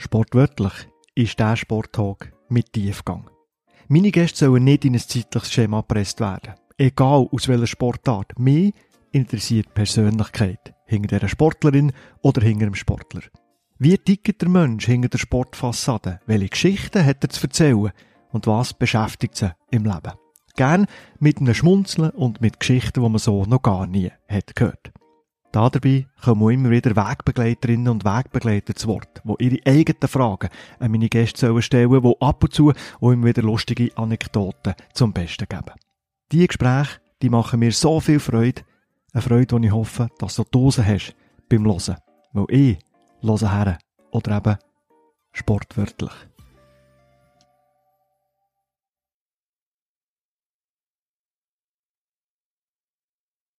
Sportwörtlich ist der Sporttalk mit Tiefgang. Meine Gäste sollen nicht in ein zeitliches Schema gepresst werden. Egal aus welcher Sportart. Mich interessiert die Persönlichkeit. Hinter dieser Sportlerin oder hinter dem Sportler. Wie tickt der Mensch hinter der Sportfassade? Welche Geschichten hat er zu erzählen? Und was beschäftigt sie im Leben? Gern mit einem Schmunzeln und mit Geschichten, die man so noch gar nie hat gehört. Da dabei kommen immer wieder Wegbegleiterinnen und Wegbegleiter zu Wort, die ihre eigenen Fragen an meine Gäste stellen sollen, die ab und zu auch immer wieder lustige Anekdoten zum Besten geben. Diese Gespräche, die machen mir so viel Freude. Eine Freude, die ich hoffe, dass du Dose hast beim Hören. Weil ich höre her. Oder eben sportwörtlich.